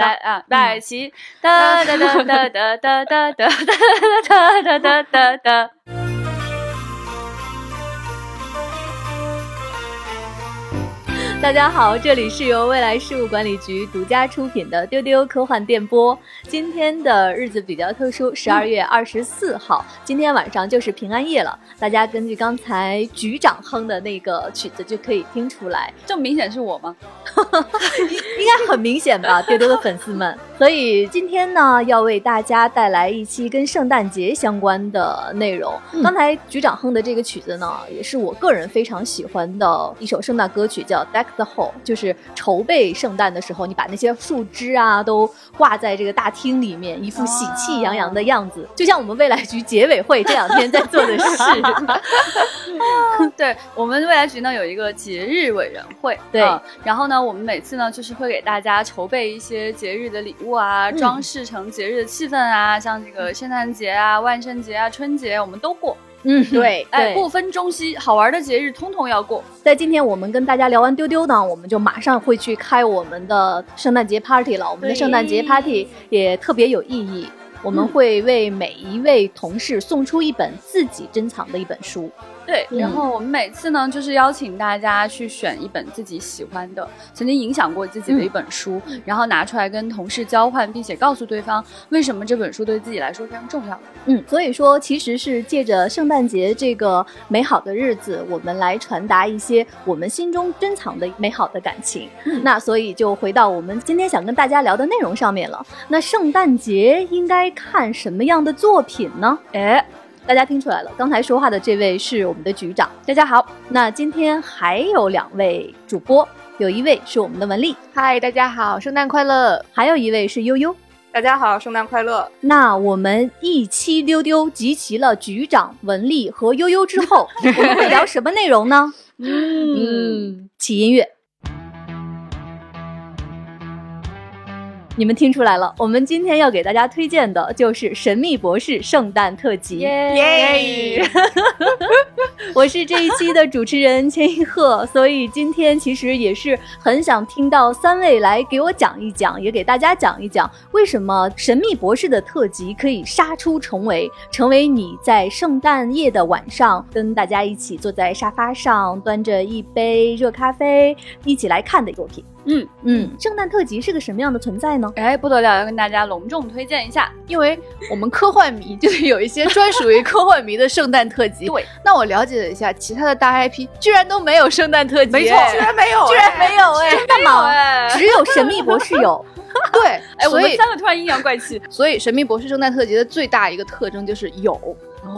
来啊，来齐，哒哒哒哒哒哒哒哒哒哒哒哒哒大家好，这里是由未来事务管理局独家出品的丢丢科幻电波。今天的日子比较特殊，十二月二十四号，今天晚上就是平安夜了。大家根据刚才局长哼的那个曲子就可以听出来，这么明显是我吗？应该很明显吧，丢丢的粉丝们。所以今天呢，要为大家带来一期跟圣诞节相关的内容。刚才局长哼的这个曲子呢，也是我个人非常喜欢的一首圣诞歌曲，叫《Deck the Hall》，就是筹备圣诞的时候，你把那些树枝啊都挂在这个大厅里面，一副喜气洋洋的样子，就像我们未来局结委会这两天在做的事。对我们未来局呢有一个节日委员会，对，然后呢，我们每次呢就是会给大家筹备一些节日的礼物。啊，装饰成节日的气氛啊，像这个圣诞节啊、万圣节啊、春节，我们都过。嗯，对，哎，不分中西，好玩的节日通通要过。在今天我们跟大家聊完丢丢呢，我们就马上会去开我们的圣诞节 party 了。我们的圣诞节 party 也特别有意义，我们会为每一位同事送出一本自己珍藏的一本书。对，然后我们每次呢，就是邀请大家去选一本自己喜欢的、曾经影响过自己的一本书，然后拿出来跟同事交换，并且告诉对方为什么这本书对自己来说非常重要。嗯，所以说其实是借着圣诞节这个美好的日子，我们来传达一些我们心中珍藏的美好的感情。那所以就回到我们今天想跟大家聊的内容上面了。那圣诞节应该看什么样的作品呢？哎。大家听出来了，刚才说话的这位是我们的局长。大家好，那今天还有两位主播，有一位是我们的文丽。嗨，大家好，圣诞快乐。还有一位是悠悠。大家好，圣诞快乐。那我们一期丢丢集齐了局长、文丽和悠悠之后，我们会聊什么内容呢？嗯，起音乐。你们听出来了，我们今天要给大家推荐的就是《神秘博士》圣诞特辑。耶！我是这一期的主持人千一鹤，所以今天其实也是很想听到三位来给我讲一讲，也给大家讲一讲，为什么《神秘博士》的特辑可以杀出重围，成为你在圣诞夜的晚上跟大家一起坐在沙发上，端着一杯热咖啡一起来看的作品。嗯嗯，圣诞特辑是个什么样的存在呢？哎，不得了，要跟大家隆重推荐一下，因为我们科幻迷就是有一些专属于科幻迷的圣诞特辑。对，那我了解了一下，其他的大 IP 居然都没有圣诞特辑，没错，居然没有，居然没有，哎，真的吗？只有神秘博士有。对，哎，我们三个突然阴阳怪气。所以神秘博士圣诞特辑的最大一个特征就是有。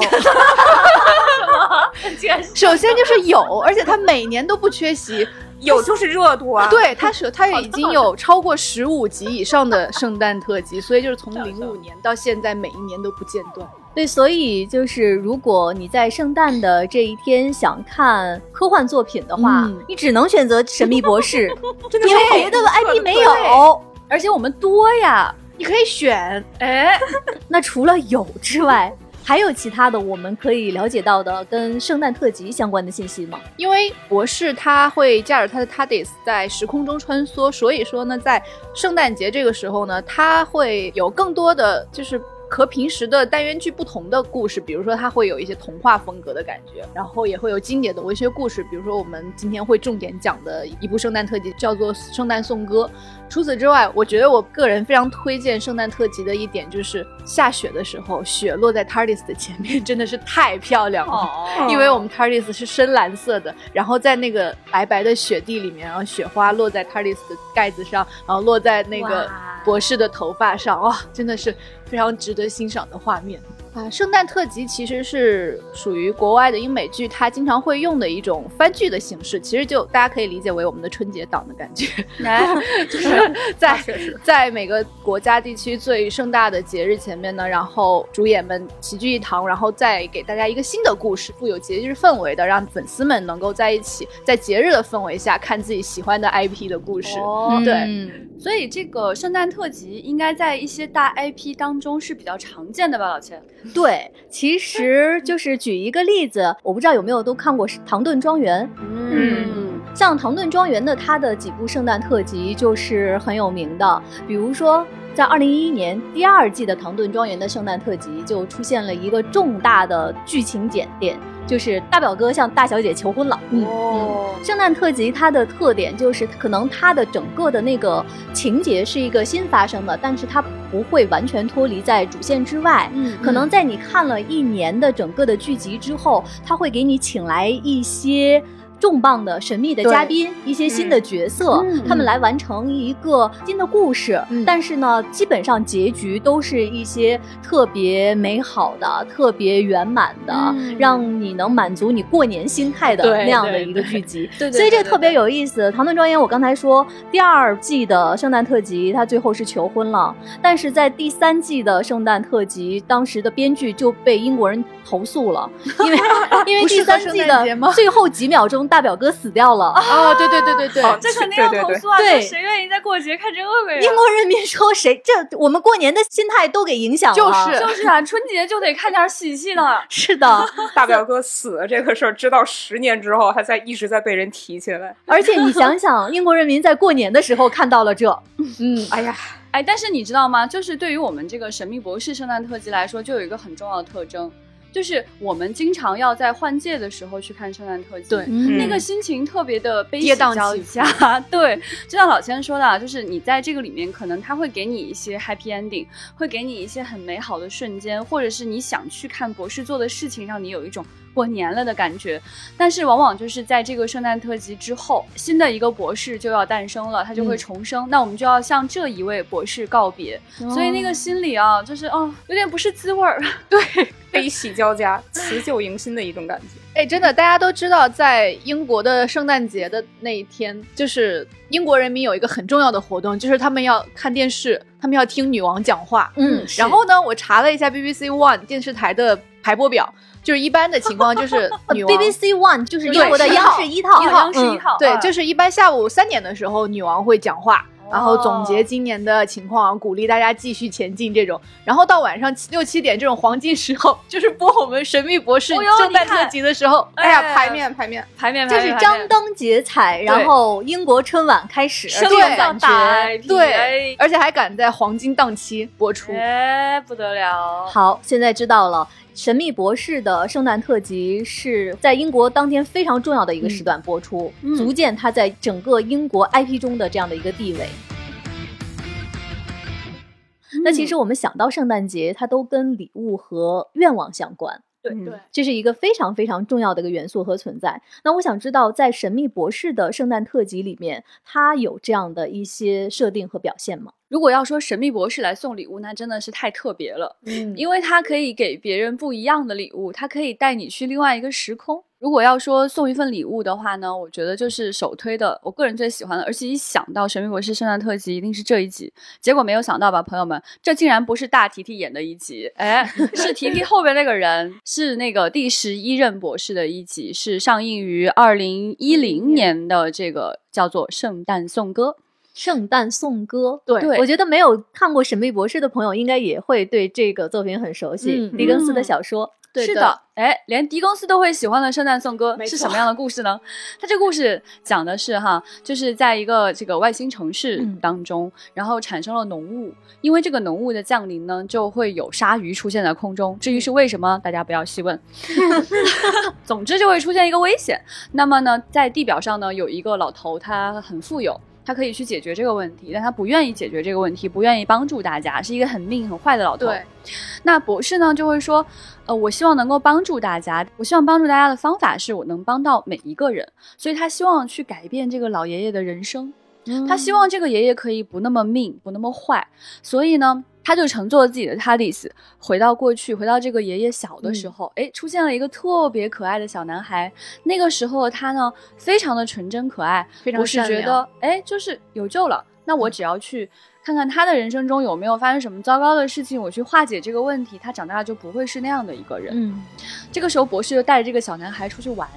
首先就是有，而且它每年都不缺席。有就是热度啊！对，它是它已经有超过十五集以上的圣诞特辑，所以就是从零五年到现在，每一年都不间断。对，所以就是如果你在圣诞的这一天想看科幻作品的话，你只能选择《神秘博士 》，因为别的 IP 没有，而且我们多呀，你可以选。哎，那除了有之外。还有其他的我们可以了解到的跟圣诞特辑相关的信息吗？因为博士他会驾驶他的 TARDIS 在时空中穿梭，所以说呢，在圣诞节这个时候呢，他会有更多的就是。和平时的单元剧不同的故事，比如说它会有一些童话风格的感觉，然后也会有经典的文学故事，比如说我们今天会重点讲的一部圣诞特辑叫做《圣诞颂歌》。除此之外，我觉得我个人非常推荐圣诞特辑的一点就是下雪的时候，雪落在 TARDIS 的前面真的是太漂亮了，因为我们 TARDIS 是深蓝色的，然后在那个白白的雪地里面，然后雪花落在 TARDIS 的盖子上，然后落在那个博士的头发上，哇，真的是。非常值得欣赏的画面。啊，圣诞特辑其实是属于国外的英美剧，它经常会用的一种番剧的形式。其实就大家可以理解为我们的春节档的感觉，就是 在在每个国家地区最盛大的节日前面呢，然后主演们齐聚一堂，然后再给大家一个新的故事，富有节日氛围的，让粉丝们能够在一起，在节日的氛围下看自己喜欢的 IP 的故事。对，所以这个圣诞特辑应该在一些大 IP 当中是比较常见的吧，老千？对，其实就是举一个例子，我不知道有没有都看过《唐顿庄园》。嗯。像唐顿庄园的它的几部圣诞特辑就是很有名的，比如说。在二零一一年第二季的《唐顿庄园》的圣诞特辑就出现了一个重大的剧情简点，就是大表哥向大小姐求婚了。哦，圣诞特辑它的特点就是，可能它的整个的那个情节是一个新发生的，但是它不会完全脱离在主线之外。嗯可能在你看了一年的整个的剧集之后，它会给你请来一些。重磅的神秘的嘉宾，一些新的角色，嗯。他们来完成一个新的故事。嗯但是呢，基本上结局都是一些特别美好的、特别圆满的，嗯。让你能满足你过年心态的对那样的一个剧集。对对对对所以这特别有意思。唐顿庄园，我刚才说第二季的圣诞特辑，他最后是求婚了，但是在第三季的圣诞特辑，当时的编剧就被英国人投诉了，因为 因为第三季的最后几秒钟，大表哥死掉了。啊，对对对对对，这肯定要对对对投诉啊！对这谁愿意在过节看这个呀？英国人民说谁这我们过年的心态都给影响了，就是就是啊，春节就得看点喜气的。是的，大表哥死了这个事儿，直到十年之后还在一直在被人提起来。而且你想想，英国人民在过年的时候看到了这，嗯，哎呀，哎，但是你知道吗？就是对于我们这个《神秘博士》圣诞特辑来说，就有一个很重要的特征，就是我们经常要在换届的时候去看圣诞特辑。对嗯那个心情特别的悲喜交加，对，就像老千说的啊，就是你在这个里面，可能他会给你一些 happy ending，会给你一些很美好的瞬间，或者是你想去看博士做的事情，让你有一种过年了的感觉。但是往往就是在这个圣诞特辑之后，新的一个博士就要诞生了，他就会嗯重生，那我们就要向这一位博士告别，所以那个心里啊，就是哦，有点不是滋味儿。悲喜交加、辞旧迎新的一种感觉。哎，真的，大家都知道，在英国的圣诞节的那一天，就是英国人民有一个很重要的活动，就是他们要看电视，他们要听女王讲话。嗯，然后呢，我查了一下 BBC One 电视台的排播表，就是一般的情况就是 女王 BBC One 就是英国的央视一套，央视嗯一套，对，啊就是一般下午三点的时候，女王会讲话，然后总结今年的情况，鼓励大家继续前进这种。然后到晚上七六七点这种黄金时候，就是播我们《神秘博士圣诞特辑的时候，哎呀，哎排面排面，排面就是张灯结彩，然后英国春晚开始，升这种感觉。对，而且还赶在黄金档期播出。哎，不得了！好，现在知道了。《神秘博士》的圣诞特辑是在英国当天非常重要的一个时段播出，嗯足见它在整个英国 IP 中的这样的一个地位。那其实我们想到圣诞节，它都跟礼物和愿望相关。嗯对对，这是一个非常非常重要的一个元素和存在。那我想知道，在《神秘博士》的圣诞特辑里面，它有这样的一些设定和表现吗？如果要说神秘博士来送礼物，那真的是太特别了，嗯因为他可以给别人不一样的礼物，他可以带你去另外一个时空。如果要说送一份礼物的话呢，我觉得就是首推的，我个人最喜欢的，而且一想到神秘博士圣诞特辑，一定是这一集。结果没有想到吧，朋友们，这竟然不是大提提演的一集，哎，是提提后边那个人，是那个第十一任博士的一集，是上映于二零一零年的这个叫做《圣诞颂歌》。圣诞颂歌，对对我觉得没有看过《神秘博士》的朋友，应该也会对这个作品很熟悉。嗯狄更斯的小说，对的是的，哎，连狄更斯都会喜欢的圣诞颂歌是什么样的故事呢？它这故事讲的是哈，就是在一个这个外星城市嗯当中，然后产生了浓雾，因为这个浓雾的降临呢，就会有鲨鱼出现在空中。至于是为什么，大家不要细问。总之就会出现一个危险。那么呢，在地表上呢，有一个老头，他很富有。他可以去解决这个问题，但他不愿意解决这个问题，不愿意帮助大家，是一个很命很坏的老头。对，那博士呢就会说，呃，我希望能够帮助大家，我希望帮助大家的方法是我能帮到每一个人，所以他希望去改变这个老爷爷的人生，他希望这个爷爷可以不那么命，不那么坏，所以呢。他就乘坐自己的 TARDIS 回到过去，回到这个爷爷小的时候，哎、出现了一个特别可爱的小男孩。那个时候他呢，非常的纯真可爱，非常不是觉得哎，就是有救了。那我只要去看看他的人生中有没有发生什么糟糕的事情，我去化解这个问题，他长大就不会是那样的一个人。嗯，这个时候，博士就带着这个小男孩出去玩。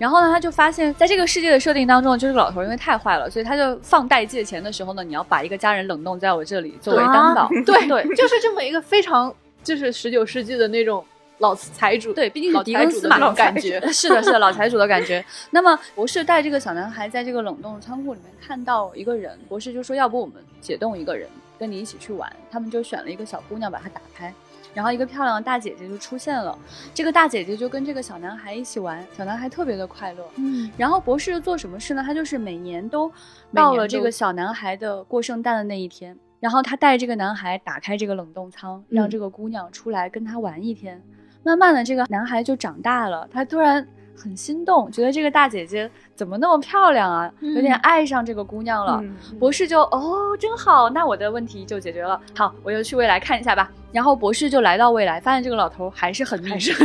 然后呢，他就发现，在这个世界的设定当中，就是老头因为太坏了，所以他就放贷借钱的时候呢，你要把一个家人冷冻在我这里作为担保。对对，就是这么一个非常就是十九世纪的那种老财主，对，毕竟狄更斯嘛，那种感觉。是的，是的，老财主的感觉。那么博士带这个小男孩在这个冷冻仓库里面看到一个人，博士就说：“要不我们解冻一个人，跟你一起去玩。”他们就选了一个小姑娘把它打开，然后一个漂亮的大姐姐就出现了。这个大姐姐就跟这个小男孩一起玩，小男孩特别的快乐。嗯，然后博士做什么事呢？他就是每年都到了这个小男孩的过圣诞的那一天，然后他带这个男孩打开这个冷冻仓，让嗯这个姑娘出来跟他玩一天。慢慢的，这个男孩就长大了，他突然很心动，觉得这个大姐姐怎么那么漂亮啊，有点嗯爱上这个姑娘了。嗯博士就哦，真好，那我的问题就解决了。好，我就去未来看一下吧。然后博士就来到未来，发现这个老头还是很迷人。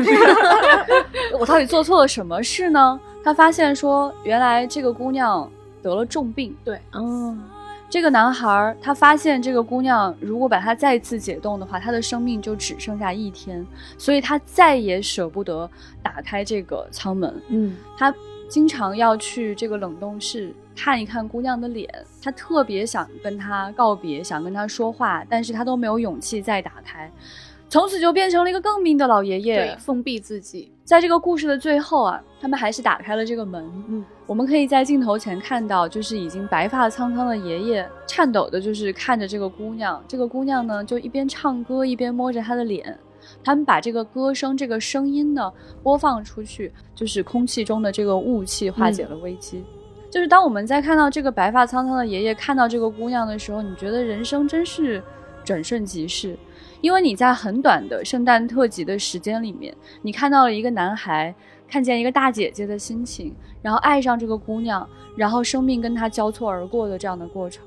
我到底做错了什么事呢？他发现说，原来这个姑娘得了重病。对，嗯，这个男孩儿他发现这个姑娘如果把她再次解冻的话，他的生命就只剩下一天，所以他再也舍不得打开这个舱门。嗯，他经常要去这个冷冻室看一看姑娘的脸，他特别想跟她告别，想跟她说话，但是他都没有勇气再打开，从此就变成了一个更命的老爷对爷，。封闭自己。在这个故事的最后啊，他们还是打开了这个门。嗯，我们可以在镜头前看到，就是已经白发苍苍的爷爷颤抖的，就是看着这个姑娘。这个姑娘呢，就一边唱歌一边摸着她的脸。他们把这个歌声、这个声音呢播放出去，就是空气中的这个雾气化解了危机。就是当我们在看到这个白发苍苍的爷爷看到这个姑娘的时候，你觉得人生真是转瞬即逝，因为你在很短的圣诞特辑的时间里面，你看到了一个男孩看见一个大姐姐的心情，然后爱上这个姑娘，然后生命跟她交错而过的这样的过程，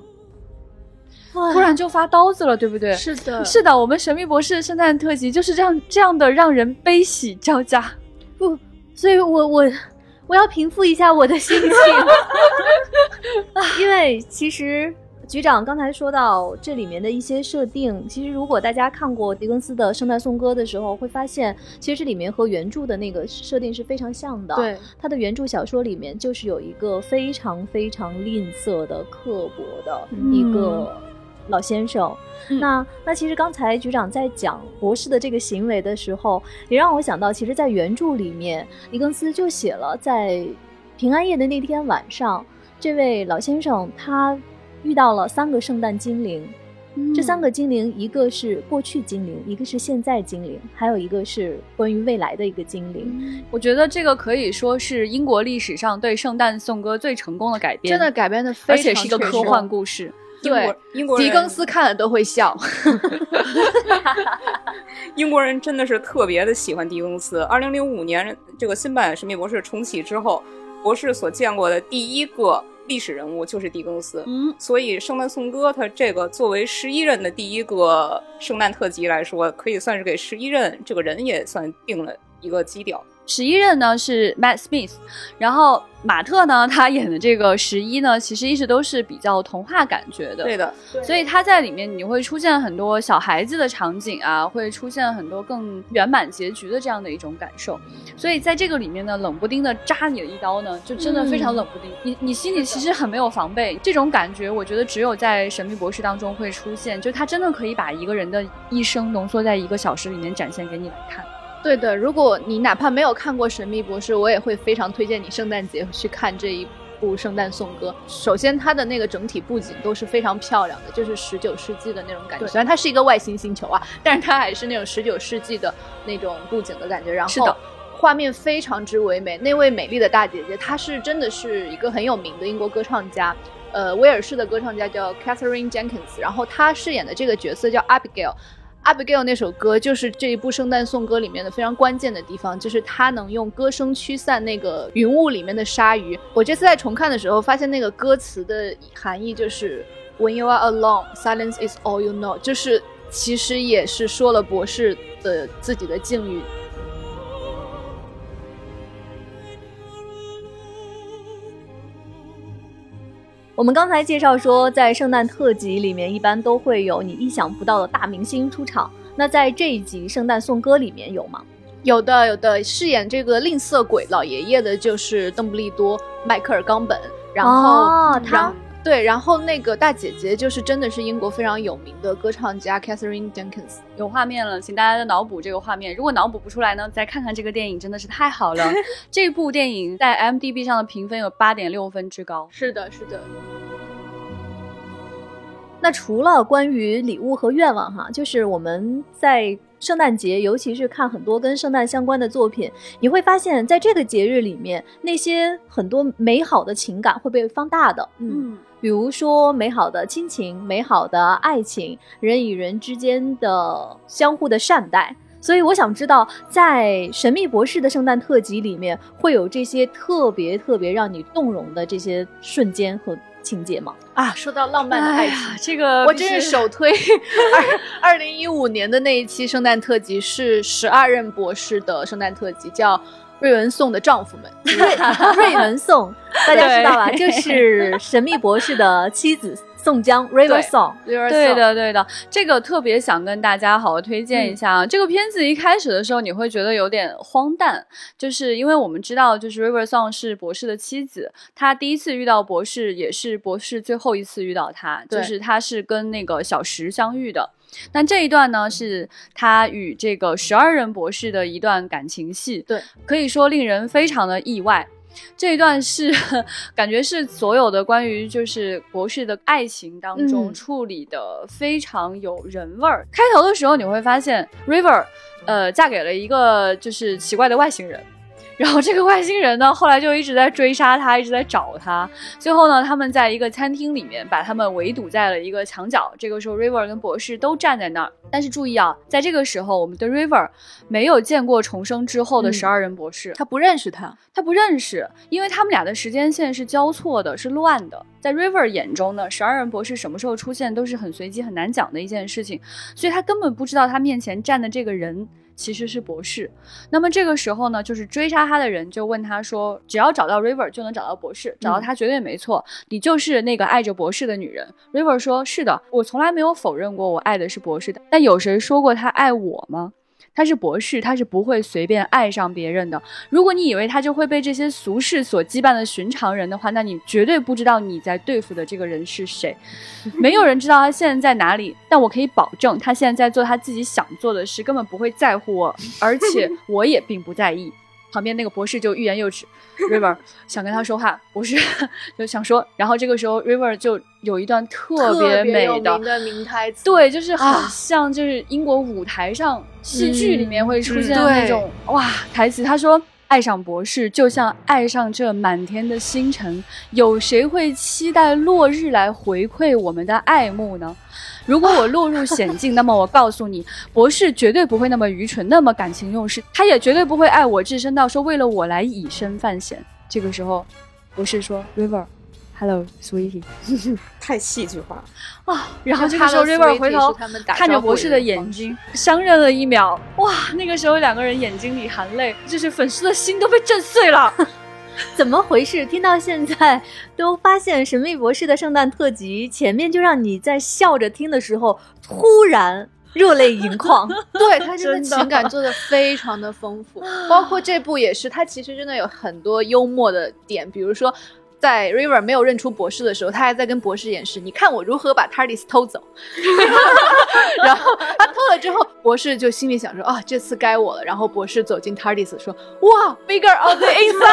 突然就发刀子了，对不对？是的是的，我们神秘博士圣诞特辑就是这样这样的让人悲喜交加。不，所以我我我要平复一下我的心情，因为其实。局长刚才说到这里面的一些设定，其实如果大家看过狄更斯的《圣诞颂歌》的时候，会发现其实这里面和原著的那个设定是非常像的。，对，他的原著小说里面就是有一个非常非常吝啬的、刻薄的一个老先生。嗯那那其实刚才局长在讲博士的这个行为的时候，也让我想到，其实，在原著里面，狄更斯就写了，在平安夜的那天晚上，这位老先生他遇到了三个圣诞精灵。这三个精灵，一个是过去精灵，一个是现在精灵，还有一个是关于未来的一个精灵。我觉得这个可以说是英国历史上对圣诞颂歌最成功的改编，真的，改编的非常而常且是一个科幻故事。英国对英国狄更斯看了都会笑。英国人真的是特别的喜欢狄更斯。二零零五年这个新版《神秘博士》重启之后，博士所见过的第一个历史人物就是狄更斯。嗯，所以《圣诞颂歌》它这个作为十一任的第一个圣诞特辑来说，可以算是给十一任这个人也算定了一个基调。十一任呢是 Matt Smith，然后马特呢他演的这个十一呢，其实一直都是比较童话感觉的。对的，所以他在里面你会出现很多小孩子的场景啊，会出现很多更圆满结局的这样的一种感受。所以在这个里面呢，冷不丁的扎你的一刀呢，就真的非常冷不丁。你你心里其实很没有防备，这种感觉我觉得只有在《神秘博士》当中会出现，就他真的可以把一个人的一生浓缩在一个小时里面展现给你来看。对的，如果你哪怕没有看过《神秘博士》，我也会非常推荐你圣诞节去看这一部《圣诞颂歌》。首先，它的那个整体布景都是非常漂亮的，就是十九世纪的那种感觉。虽然它是一个外星星球啊，但是它还是那种十九世纪的那种布景的感觉。然后是的画面非常之唯美。那位美丽的大姐姐，她是真的是一个很有名的英国歌唱家，呃，威尔士的歌唱家叫 Catherine Jenkins，然后她饰演的这个角色叫 Abigail。Abigail 那首歌就是这一部圣诞颂歌里面的非常关键的地方，就是他能用歌声驱散那个云雾里面的鲨鱼。我这次在重看的时候，发现那个歌词的含义就是 When you are alone, silence is all you know，就是其实也是说了博士的自己的境遇。我们刚才介绍说，在圣诞特辑里面，一般都会有你意想不到的大明星出场。那在这一集《圣诞颂歌》里面有吗？有的，有的，饰演这个吝啬鬼老爷爷的就是邓布利多·迈克尔·冈本，然后、哦他然对，然后那个大姐姐就是真的是英国非常有名的歌唱家 Catherine Jenkins。有画面了，请大家的脑补这个画面。如果脑补不出来呢，再看看这个电影，真的是太好了。这部电影在 m d b 上的评分有八点六分之高。是的，是的。那除了关于礼物和愿望哈，就是我们在圣诞节，尤其是看很多跟圣诞相关的作品，你会发现在这个节日里面，那些很多美好的情感会被放大的。嗯，比如说美好的亲情、美好的爱情、人与人之间的相互的善待。所以我想知道，在《神秘博士》的圣诞特辑里面，会有这些特别特别让你动容的这些瞬间和。情节吗？啊，说到浪漫的爱情，这个我真是首推。二二零一五年的那一期圣诞特辑是十二任博士的圣诞特辑，叫《瑞文颂的丈夫们》。瑞文颂，大家知道吧？就是神秘博士的妻子。宋江 River Song，对的对的，这个特别想跟大家好好推荐一下啊。这个片子一开始的时候你会觉得有点荒诞，就是因为我们知道，就是 River Song 是博士的妻子，他第一次遇到博士，也是博士最后一次遇到他，就是他是跟那个小石相遇的。但这一段呢，是他与这个十二人博士的一段感情戏，对，可以说令人非常的意外。这一段是感觉是所有的关于就是博士的爱情当中处理的非常有人味儿。开头的时候你会发现，River，呃，嫁给了一个就是奇怪的外星人。然后这个外星人呢，后来就一直在追杀他，一直在找他。最后呢，他们在一个餐厅里面把他们围堵在了一个墙角。这个时候，River 跟博士都站在那儿。但是注意啊，在这个时候，我们的 River 没有见过重生之后的十二人博士，他不认识他，他不认识，因为他们俩的时间线是交错的，是乱的。在 River 眼中呢，十二人博士什么时候出现都是很随机、很难讲的一件事情，所以他根本不知道他面前站的这个人。其实是博士，那么这个时候呢，就是追杀他的人就问他说：“只要找到 River 就能找到博士，找到他绝对没错，你就是那个爱着博士的女人。”River 说：“是的，我从来没有否认过我爱的是博士的，但有谁说过他爱我吗？”他是博士，他是不会随便爱上别人的。如果你以为他就会被这些俗世所羁绊的寻常人的话，那你绝对不知道你在对付的这个人是谁。没有人知道他现在在哪里，但我可以保证，他现在在做他自己想做的事，根本不会在乎我，而且 我也并不在意。旁边那个博士就欲言又止，River 想跟他说话，博士就想说，然后这个时候 River 就有一段特别美的名台词，对，就是很像就是英国舞台上戏剧里面会出现的那种哇台词，他说。爱上博士，就像爱上这满天的星辰。有谁会期待落日来回馈我们的爱慕呢？如果我落入险境，那么我告诉你，博士绝对不会那么愚蠢，那么感情用事。他也绝对不会爱我至深到说为了我来以身犯险。这个时候，博士说：“River。” Hello, sweetie，太戏剧化 啊！然后这个时候，River 回头看着博士的眼睛，相认了一秒。哇，那个时候两个人眼睛里含泪，就是粉丝的心都被震碎了。怎么回事？听到现在都发现《神秘博士》的圣诞特辑前面就让你在笑着听的时候，突然热泪盈眶。对他真的情感做的非常的丰富，包括这部也是，他其实真的有很多幽默的点，比如说。在 River 没有认出博士的时候，他还在跟博士演示，你看我如何把 Tardis 偷走。然后，博士就心里想说啊，这次该我了。然后博士走进 Tardis 说，哇，Bigger on the inside。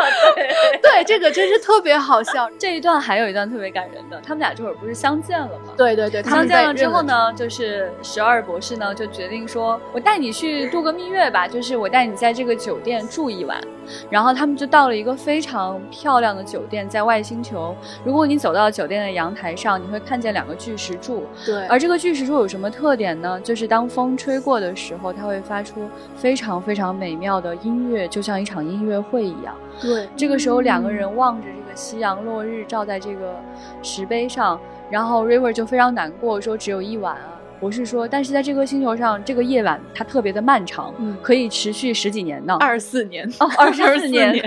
对，这个真是特别好笑。这一段还有一段特别感人的，他们俩这会儿不是相见了吗？对对对，相见了之后呢，就是十二博士呢就决定说，我带你去度个蜜月吧，就是我带你在这个酒店住一晚。然后他们就到了一个非常漂亮的酒店，在外星球。如果你走到酒店的阳台上，你会看见两个巨石柱。对，而这个巨石柱有什么特点呢？就是当风吹过的时候，它会发出非常非常美妙的音乐，就像一场音乐会一样。对，这个时候两个人望着这个夕阳落日照在这个石碑上，然后 River 就非常难过，说只有一晚啊。博士说，但是在这颗星球上，这个夜晚它特别的漫长，嗯可以持续十几年呢。二十四年。哦，二十四年，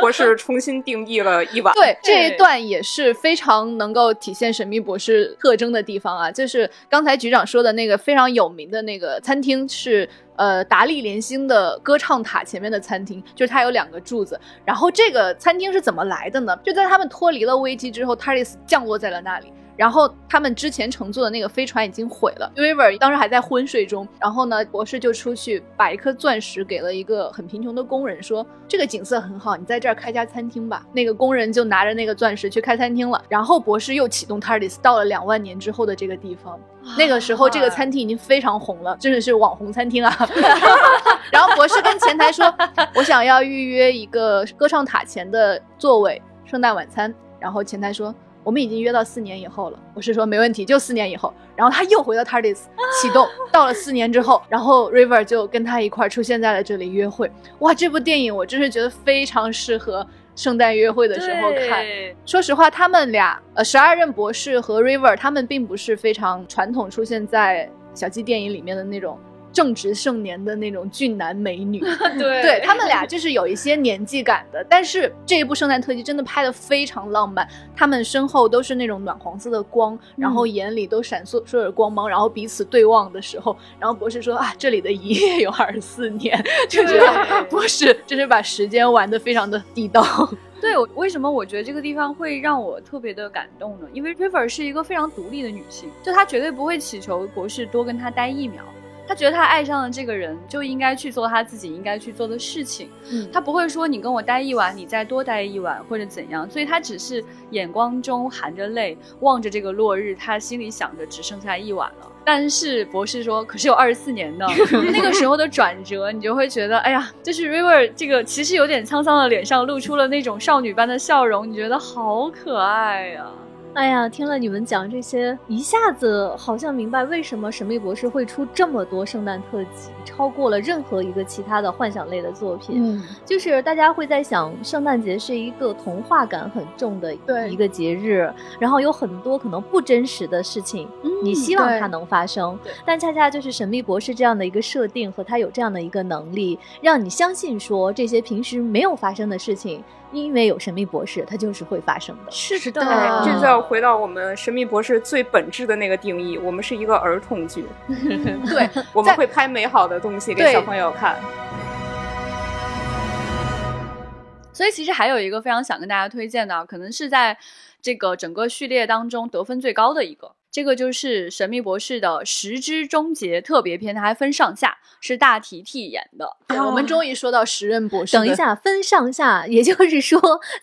博士重新定义了一晚。对这一段也是非常能够体现神秘博士特征的地方啊，就是刚才局长说的那个非常有名的那个餐厅是。呃，达利连星的歌唱塔前面的餐厅，就是它有两个柱子。然后这个餐厅是怎么来的呢？就在他们脱离了危机之后 t a r d i s 降落在了那里。然后他们之前乘坐的那个飞船已经毁了，River 当时还在昏睡中。然后呢，博士就出去把一颗钻石给了一个很贫穷的工人，说这个景色很好，你在这儿开家餐厅吧。那个工人就拿着那个钻石去开餐厅了。然后博士又启动 TARDIS 到了两万年之后的这个地方。那个时候这个餐厅已经非常红了，真的是网红餐厅啊。然后博士跟前台说，我想要预约一个歌唱塔前的座位，圣诞晚餐。然后前台说。我们已经约到四年以后了，我是说没问题，就四年以后。然后他又回到 TARDIS 启动，到了四年之后，然后 River 就跟他一块儿出现在了这里约会。哇，这部电影我真是觉得非常适合圣诞约会的时候看。说实话，他们俩，呃，十二任博士和 River，他们并不是非常传统出现在小鸡电影里面的那种正值盛年的那种俊男美女。对对他们俩就是有一些年纪感的，但是这一部圣诞特辑真的拍的非常浪漫，他们身后都是那种暖黄色的光，然后眼里都闪烁烁着光芒，然后彼此对望的时候，然后博士说啊，这里的一夜有二十四年，就觉得博士就是把时间玩的非常的地道。对，我为什么我觉得这个地方会让我特别的感动呢？因为 River 是一个非常独立的女性，就她绝对不会祈求博士多跟她待一秒。她觉得他爱上了这个人，就应该去做他自己应该去做的事情。嗯他不会说你跟我待一晚，你再多待一晚或者怎样。所以他只是眼光中含着泪，望着这个落日，他心里想着只剩下一晚了。但是博士说，可是有二十四年呢。那个时候的转折，你就会觉得，哎呀，就是 River 这个其实有点沧桑的脸上露出了那种少女般的笑容，你觉得好可爱呀、哎呀，听了你们讲这些，一下子好像明白为什么《神秘博士》会出这么多圣诞特辑，超过了任何一个其他的幻想类的作品。嗯，就是大家会在想，圣诞节是一个童话感很重的一个节日，然后有很多可能不真实的事情，你希望它能发生，但恰恰就是神秘博士这样的一个设定和他有这样的一个能力，让你相信说这些平时没有发生的事情，因为有神秘博士，它就是会发生的。是的对，这就要回到我们《神秘博士》最本质的那个定义，我们是一个儿童剧，对，我们会拍美好的东西给小朋友看。所以其实还有一个非常想跟大家推荐的，可能是在这个整个序列当中得分最高的一个。这个就是《神秘博士》的《时之终结》特别篇，它还分上下，是大提提演的。对我们终于说到时任博士。等一下，分上下，也就是说，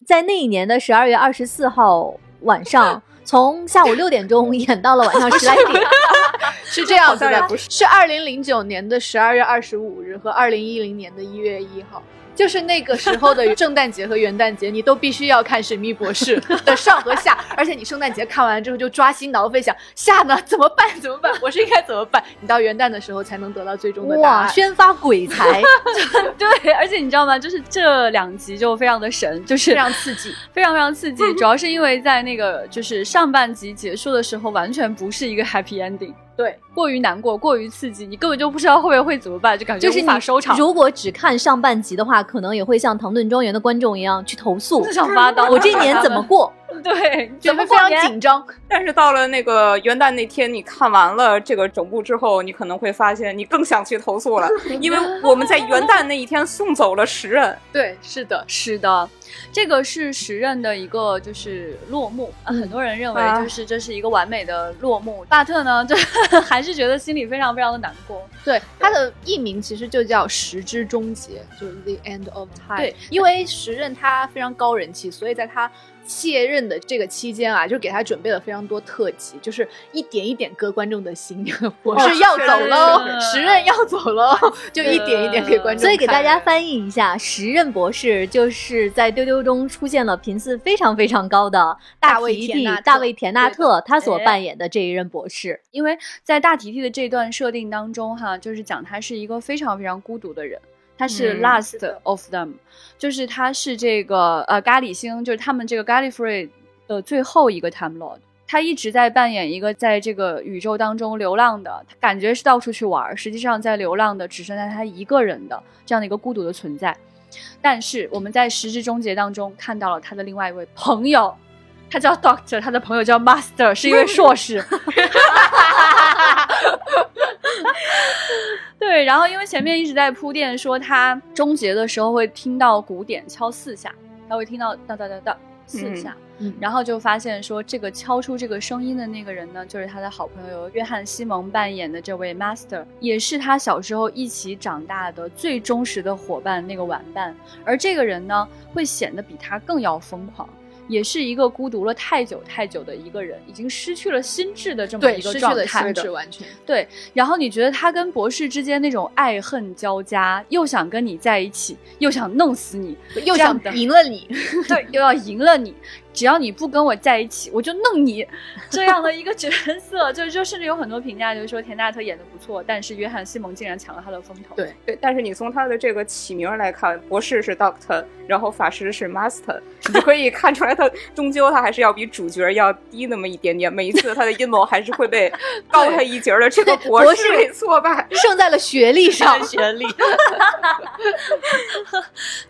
在那一年的十二月二十四号晚上，从下午六点钟演到了晚上十来点。是这样子的不是，是二零零九年的十二月二十五日和二零一零年的一月一号。就是那个时候的圣诞节和元旦节，你都必须要看《神秘博士 》的上和下，而且你圣诞节看完之后就抓心挠肺想下呢 怎么办？怎么办？博士应该怎么办？你到元旦的时候才能得到最终的答哇，案。宣发鬼才！对，而且你知道吗？就是这两集就非常的神，就是非常刺激，非常非常刺激，主要是因为在那个就是上半集结束的时候，完全不是一个 happy ending，对，过于难过，过于刺激，你根本就不知道后面会怎么办，就感觉无就是你法收场，如果只看上半集的话，可能也会像唐顿庄园的观众一样去投诉就。想发刀。我这一年怎么过？对？觉得非常紧张。但是到了那个元旦那天，你看完了这个整部之后，你可能会发现你更想去投诉了，因为我们在元旦那一天送走了十人。对，是的，是的，这个是时任的一个就是落幕，啊很多人认为啊就是这是一个完美的落幕。巴特呢，就 还是觉得心里非常非常的难过。对，他的艺名其实就叫《时之终结》，就是 The End of Time。对，因为时任他非常高人气，所以在他卸任的这个期间啊，就给他准备了非常多特辑，就是一点一点割观众的心。我是要走喽，时任要走喽，就一点一点给观众。所以给大家翻译一下，时任博士就是在丢丢中出现了频次非常非常高的大卫提提大卫田纳特，他所哎扮演的这一任博士。因为在大提提的这段设定当中，哈，就是讲他是一个非常非常孤独的人，他是嗯 last of them，、就是他是这个呃咖喱星，就是他们这个 Gallifrey 的最后一个 Time Lord。他一直在扮演一个在这个宇宙当中流浪的，他感觉是到处去玩儿，实际上在流浪的只剩下他一个人的这样的一个孤独的存在。但是我们在时之终结当中看到了他的另外一位朋友，他叫 Doctor，他的朋友叫 Master，是一位 硕士。对，然后因为前面一直在铺垫说他终结的时候会听到鼓点敲四下，他会听到哒哒哒哒四下，嗯然后就发现说这个敲出这个声音的那个人呢，就是他的好朋友约翰·西蒙扮演的这位 Master，也是他小时候一起长大的最忠实的伙伴那个玩伴，而这个人呢，会显得比他更要疯狂。也是一个孤独了太久太久的一个人，已经失去了心智的这么，一个失去了状态。心智，完全。对，然后你觉得他跟博士之间那种爱恨交加，又想跟你在一起，又想弄死你，又想赢了你，对，又要赢了你，只要你不跟我在一起，我就弄你，这样的一个角色，就 就甚至有很多评价就是说田纳特演的不错，但是约翰西蒙竟然抢了他的风头。对对，但是你从他的这个起名来看，博士是 Doctor，然后法师是 Master，你就可以看出来他终究他还是要比主角要低那么一点点。每一次他的阴谋还是会被 高他一截的这个博博士士给挫败。胜在了学历上。学历。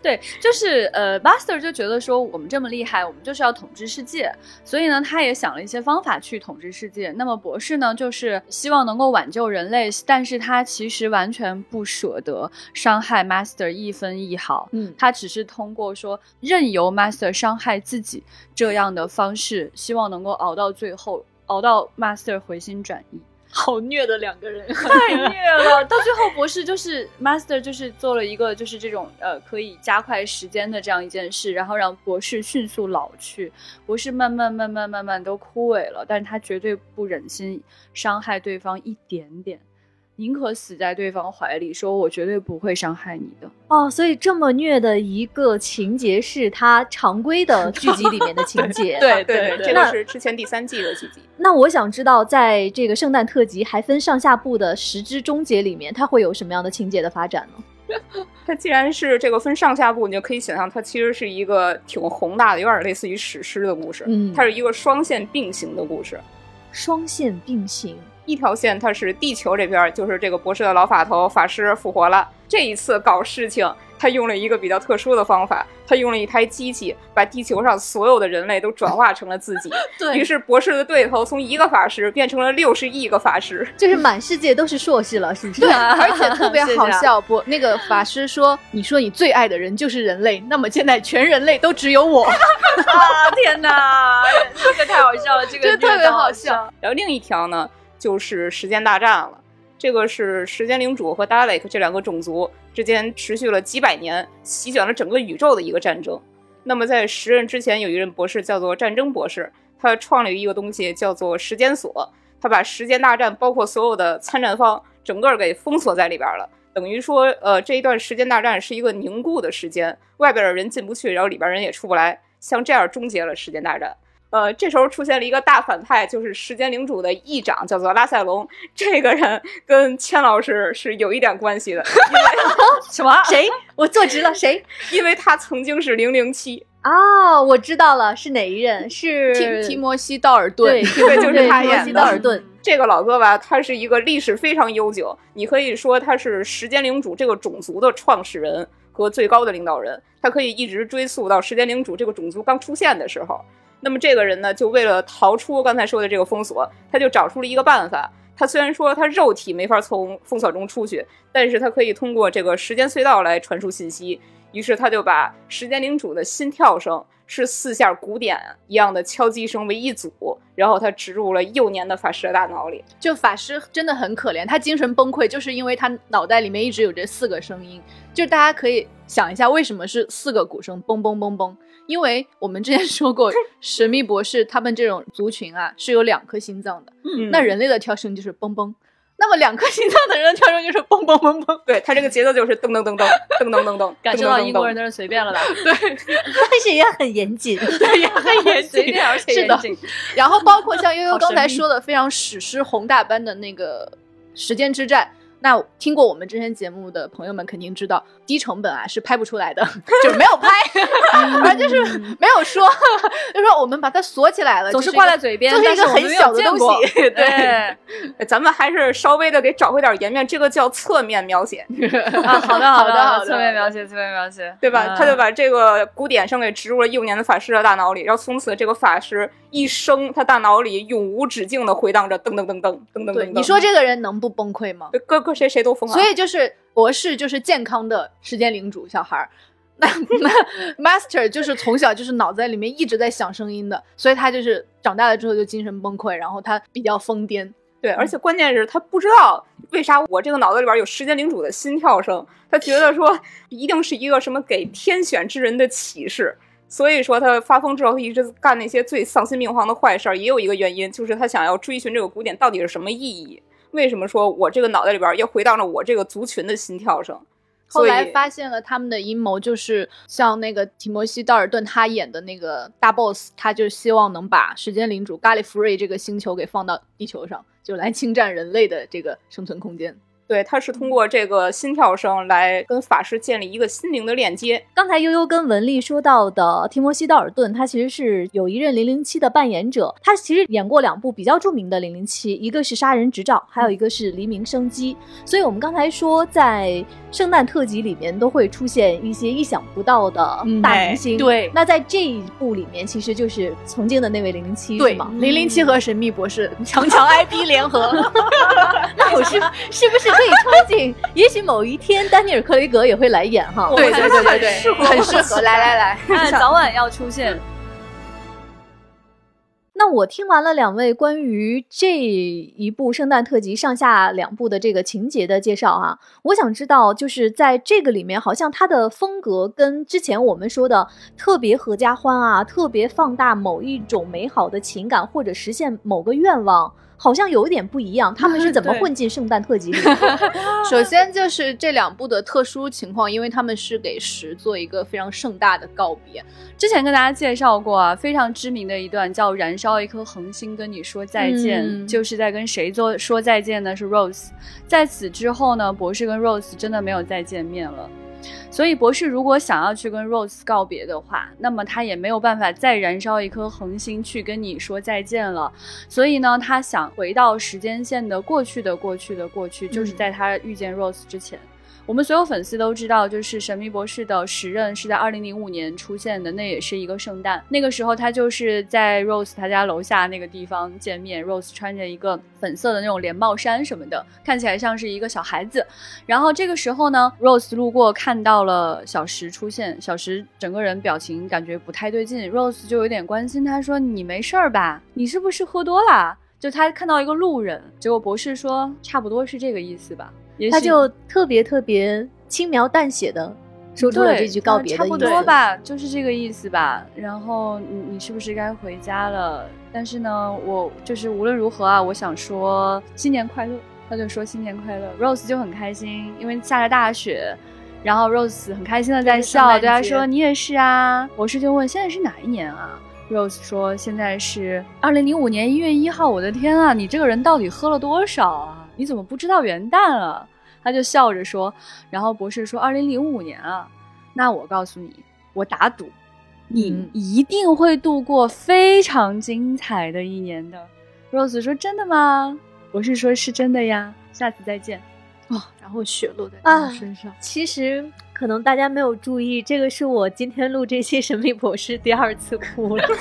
对，就是呃，Master 就觉得说我们这么厉害，我们就是要统治世界，所以呢，他也想了一些方法去统治世界。那么博士呢，就是希望能够挽救人类，但是他其实完全不舍得伤害 Master 一分一毫。嗯他只是通过说任由 Master 伤害自己这样的方式，希望能够熬到最后，熬到 Master 回心转意。好虐的两个人，太虐了！到最后，博士就是 master，就是做了一个就是这种呃可以加快时间的这样一件事，然后让博士迅速老去，博士慢慢慢慢慢慢都枯萎了，但是他绝对不忍心伤害对方一点点，宁可死在对方怀里，说我绝对不会伤害你的。哦，所以这么虐的一个情节是他常规的 剧集里面的情节。对对对这个是之前第三季的剧集。那我想知道，在这个圣诞特辑还分上下部的《十之终结》里面，它会有什么样的情节的发展呢？它既然是这个分上下部，你就可以想象它其实是一个挺宏大的，有点类似于史诗的故事。嗯它是一个双线并行的故事。双线并行。一条线它是地球这边，就是这个博士的老法头法师复活了。这一次搞事情，他用了一个比较特殊的方法，他用了一台机器，把地球上所有的人类都转化成了自己。对于是博士的对头从一个法师变成了六十亿个法师。就是满世界都是硕士了，是不是？对，而且特别好笑。博，那个法师说：“你说你最爱的人就是人类，那么现在全人类都只有我。啊天哪，这个太好笑了，这个这特别好笑。然后另一条呢，就是时间大战了。这个是时间领主和 Dalek 这两个种族之间持续了几百年，席卷了整个宇宙的一个战争。那么在时任之前，有一任博士叫做战争博士，他创立一个东西叫做时间锁，他把时间大战包括所有的参战方整个给封锁在里边了。等于说，呃，这一段时间大战是一个凝固的时间，外边的人进不去，然后里边人也出不来，像这样终结了时间大战。呃，这时候出现了一个大反派，就是时间领主的议长，叫做拉塞隆。这个人跟千老师是有一点关系的，什么？谁？我坐直了，谁？因为他曾经是零零七。啊，我知道了，是哪一任？是提提摩西·道尔顿对，，对就是他提摩西演的道尔顿。这个老哥吧，他是一个历史非常悠久，你可以说他是时间领主这个种族的创始人和最高的领导人，他可以一直追溯到时间领主这个种族刚出现的时候。那么这个人呢，就为了逃出刚才说的这个封锁，他就找出了一个办法。他虽然说他肉体没法从封锁中出去，但是他可以通过这个时间隧道来传输信息。于是他就把时间领主的心跳声是四下鼓点一样的敲击声为一组，然后他植入了幼年的法师的大脑里。就法师真的很可怜，他精神崩溃，就是因为他脑袋里面一直有这四个声音。就大家可以想一下，为什么是四个鼓声，嘣嘣嘣嘣？因为我们之前说过，神秘博士他们这种族群啊是有两颗心脏的，嗯那人类的跳声就是嘣嘣，那么两颗心脏的人的跳声就是嘣嘣嘣嘣。对他这个节奏就是噔噔噔噔噔噔噔噔，感受到英国人都是随便了吧？对但是也很严谨。对也很严随谨，便而且是的严谨。然后包括像悠悠刚才说的非常史诗宏大般的那个时间之战，那听过我们之前节目的朋友们肯定知道，低成本啊是拍不出来的，就是没有拍。反正就是没有说，就说我们把它锁起来了，总是挂在嘴边，就是一个很小的东西。对，咱们还是稍微的给找回点颜面，这个叫侧面描写，啊，好的好的的好的侧面描写，侧面描写，对吧？嗯他就把这个古典声给植入了幼年的法师的大脑里，然后从此这个法师一生他大脑里永无止境的回荡着噔噔噔噔噔噔对，噔。你说这个人能不崩溃吗？这谁谁都疯了！所以就是博士就是健康的时间领主小孩儿，那 那 master 就是从小就是脑子里面一直在想声音的，所以他就是长大了之后就精神崩溃，然后他比较疯癫。对，而且关键是他不知道为啥我这个脑子里边有时间领主的心跳声，他觉得说一定是一个什么给天选之人的启示。所以说他发疯之后，他一直干那些最丧心病狂的坏事儿，也有一个原因，就是他想要追寻这个古典到底是什么意义。为什么说我这个脑袋里边又回荡着我这个族群的心跳声？后来发现了他们的阴谋，就是像那个提摩西·道尔顿他演的那个大 boss，他就希望能把时间领主咖喱福瑞这个星球给放到地球上，就来侵占人类的这个生存空间。对，他是通过这个心跳声来跟法师建立一个心灵的链接。刚才悠悠跟文丽说到的提摩西·道尔顿，他其实是有一任零零七的扮演者，他其实演过两部比较著名的零零七，一个是《杀人执照》，还有一个是《黎明生机》。所以我们刚才说，在圣诞特辑里面都会出现一些意想不到的大明星。对那在这一部里面，其实就是曾经的那位零零七，对吗？，零零七和神秘博士 强强 IP 联合，那我是是不是可以憧憬，也许某一天丹尼尔·克雷格也会来演哈？对对对对对，适合很适合。来来来，看早晚要出现。那我听完了两位关于这一部圣诞特辑上下两部的这个情节的介绍啊、我想知道，就是在这个里面，好像它的风格跟之前我们说的特别合家欢啊，特别放大某一种美好的情感或者实现某个愿望，好像有一点不一样。他们是 怎么混进圣诞特辑里的？首先就是这两部的特殊情况，因为他们是给十做一个非常盛大的告别。之前跟大家介绍过啊，非常知名的一段叫“燃烧一颗恒星跟你说再见”，嗯就是在跟谁做说再见呢？是 Rose。在此之后呢，博士跟 Rose 真的没有再见面了。所以博士如果想要去跟 Rose 告别的话，那么他也没有办法再燃烧一颗恒星去跟你说再见了。所以呢，他想回到时间线的过去的过去的过去，就是在他遇见 Rose 之前。我们所有粉丝都知道，就是神秘博士的时任是在二零零五年出现的，那也是一个圣诞。那个时候他就是在 Rose 他家楼下那个地方见面，Rose 穿着一个粉色的那种连帽衫什么的，看起来像是一个小孩子。然后这个时候呢，Rose 路过看到了小石出现，小石整个人表情感觉不太对劲，Rose 就有点关心他说：“你没事儿吧？你是不是喝多啦？”就他看到一个路人，结果博士说：“差不多是这个意思吧。”他就特别特别轻描淡写的说出了对这句告别的差不。多吧，就是这个意思吧。然后你你是不是该回家了？但是呢，我就是无论如何啊，我想说新年快乐。他就说新年快乐，Rose 就很开心，因为下着大雪。然后 Rose 很开心的在笑，对他说你也是啊。博士就问现在是哪一年啊？Rose 说现在是二零零五年一月一号。我的天啊，你这个人到底喝了多少啊？你怎么不知道元旦啊？他就笑着说，然后博士说二零零五年啊，那我告诉你，我打赌，你嗯一定会度过非常精彩的一年的。Rose 说真的吗？博士说是真的呀，下次再见。哦，然后血落在身上。其实可能大家没有注意，这个是我今天录这期《神秘博士》第二次哭了。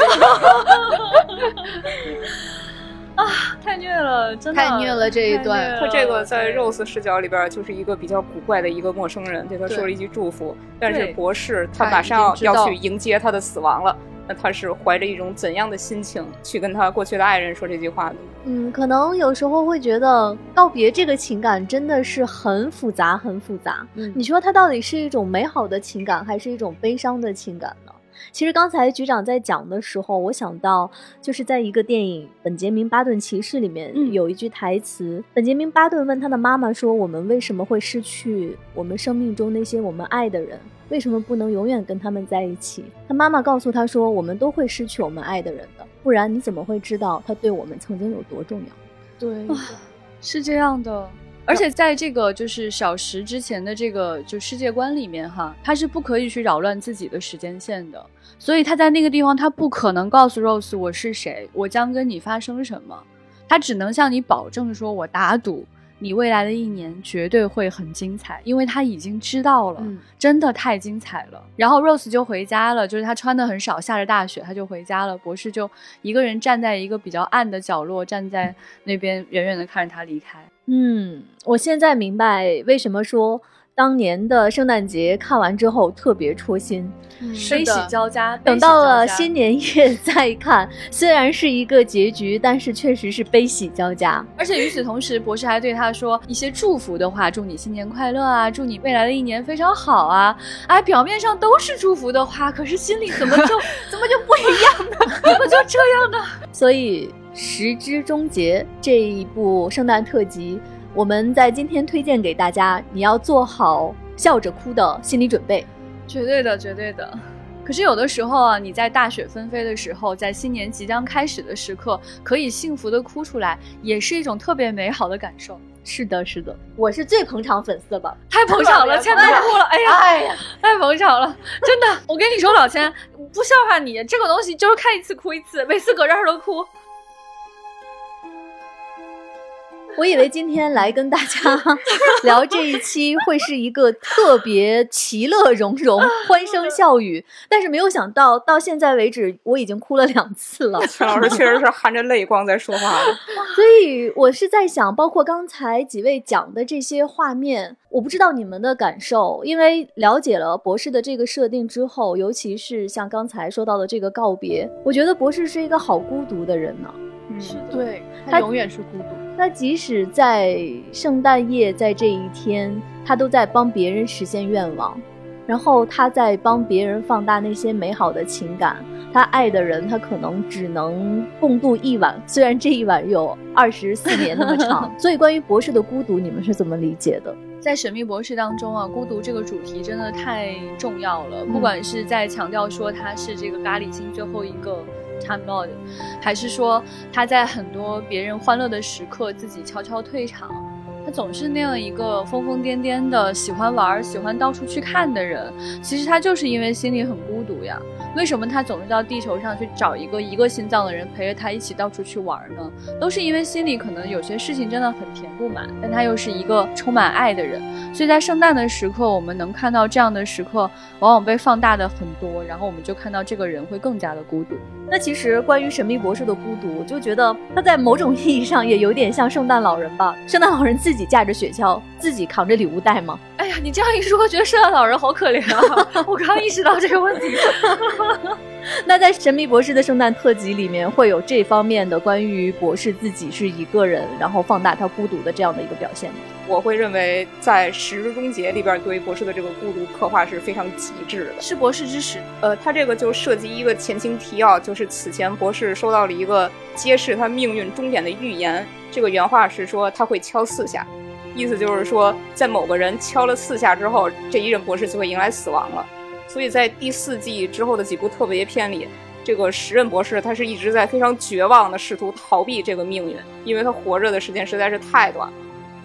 太虐了，真的太虐了这一段他这个在 Rose 视角里边就是一个比较古怪的一个陌生人，对他说了一句祝福，但是博士他马上要去迎接他的死亡了，那他是怀着一种怎样的心情去跟他过去的爱人说这句话的？嗯，可能有时候会觉得告别这个情感真的是很复杂，很复杂。嗯你说它到底是一种美好的情感，还是一种悲伤的情感呢？其实刚才局长在讲的时候，我想到就是在一个电影《本杰明·巴顿骑士》里面嗯有一句台词，本杰明·巴顿问他的妈妈说：“我们为什么会失去我们生命中那些我们爱的人？为什么不能永远跟他们在一起？”他妈妈告诉他说：“我们都会失去我们爱的人的，不然你怎么会知道他对我们曾经有多重要？”对，是这样的。而且在这个就是小时之前的这个就世界观里面哈，他是不可以去扰乱自己的时间线的，所以他在那个地方他不可能告诉 Rose 我是谁，我将跟你发生什么，他只能向你保证说，我打赌。你未来的一年绝对会很精彩，因为他已经知道了，嗯真的太精彩了。然后 Rose 就回家了，就是他穿的很少，下着大雪，他就回家了。博士就一个人站在一个比较暗的角落，站在那边远远的看着他离开。嗯，我现在明白为什么说当年的圣诞节看完之后特别戳心。悲喜交加，等到了新年夜 再看，虽然是一个结局，但是确实是悲喜交加。而且与此同时，博士还对他说一些祝福的话，祝你新年快乐啊，祝你未来的一年非常好啊。哎，表面上都是祝福的话，可是心里怎么就 怎么就不一样呢？怎么就这样呢？所以《时之终结》这一部圣诞特辑，我们在今天推荐给大家，你要做好笑着哭的心理准备。绝对的，绝对的。可是有的时候啊，你在大雪纷飞的时候，在新年即将开始的时刻，可以幸福的哭出来，也是一种特别美好的感受。是的，是的，我是最捧场粉丝吧。太捧场了，千都哭了，哎呀，哎呀，太捧场了，真的。我跟你说，老千不笑话你，这个东西就是看一次哭一次，每次搁这儿都哭。我以为今天来跟大家 聊这一期会是一个特别其乐融融、欢声笑语，但是没有想到到现在为止，我已经哭了两次了。陈老师确实是含着泪光在说话的。所以我是在想，包括刚才几位讲的这些画面，我不知道你们的感受，因为了解了博士的这个设定之后，尤其是像刚才说到的这个告别，我觉得博士是一个好孤独的人呢。是对，他他永远是孤独。他即使在圣诞夜，在这一天，他都在帮别人实现愿望，然后他在帮别人放大那些美好的情感。他爱的人，他可能只能共度一晚，虽然这一晚有二十四年那么长。所以，关于博士的孤独，你们是怎么理解的？在《神秘博士》当中啊，孤独这个主题真的太重要了。不管是在强调说他是这个咖喱星最后一个 Time Lord，还是说他在很多别人欢乐的时刻自己悄悄退场，他总是那样一个疯疯癫癫的、喜欢玩、喜欢到处去看的人。其实他就是因为心里很孤独呀。为什么他总是到地球上去找一个一个心脏的人陪着他一起到处去玩呢？都是因为心里可能有些事情真的很填不满，但他又是一个充满爱的人。所以在圣诞的时刻，我们能看到这样的时刻，往往被放大的很多，然后我们就看到这个人会更加的孤独。那其实关于神秘博士的孤独，我就觉得他在某种意义上也有点像圣诞老人吧。圣诞老人自自己驾着雪橇，自己扛着礼物袋吗？哎呀，你这样一说，觉得圣诞老人好可怜啊！我刚意识到这个问题。那在《神秘博士》的圣诞特辑里面，会有这方面的关于博士自己是一个人，然后放大他孤独的这样的一个表现吗？我会认为，在《时日终结》里边，对于博士的这个孤独刻画是非常极致的。是博士之使，呃，他这个就涉及一个前情提要，就是此前博士收到了一个揭示他命运终点的预言。这个原话是说他会敲四下，意思就是说，在某个人敲了四下之后，这一任博士就会迎来死亡了。所以在第四季之后的几部特别篇里，这个时任博士他是一直在非常绝望的试图逃避这个命运，因为他活着的时间实在是太短了。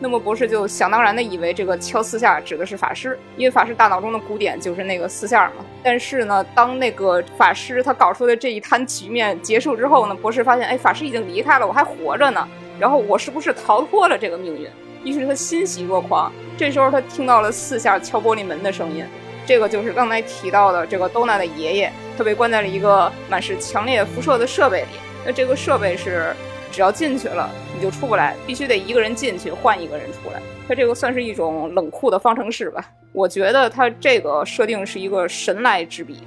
那么博士就想当然的以为这个敲四下指的是法师，因为法师大脑中的鼓点就是那个四下嘛。但是呢，当那个法师他搞出的这一摊局面结束之后呢，博士发现，哎，法师已经离开了，我还活着呢。然后我是不是逃脱了这个命运？于是他欣喜若狂。这时候他听到了四下敲玻璃门的声音，这个就是刚才提到的这个多娜的爷爷，他被关在了一个满是强烈辐射的设备里。那这个设备是。只要进去了，你就出不来，必须得一个人进去换一个人出来。它这个算是一种冷酷的方程式吧？我觉得它这个设定是一个神来之笔，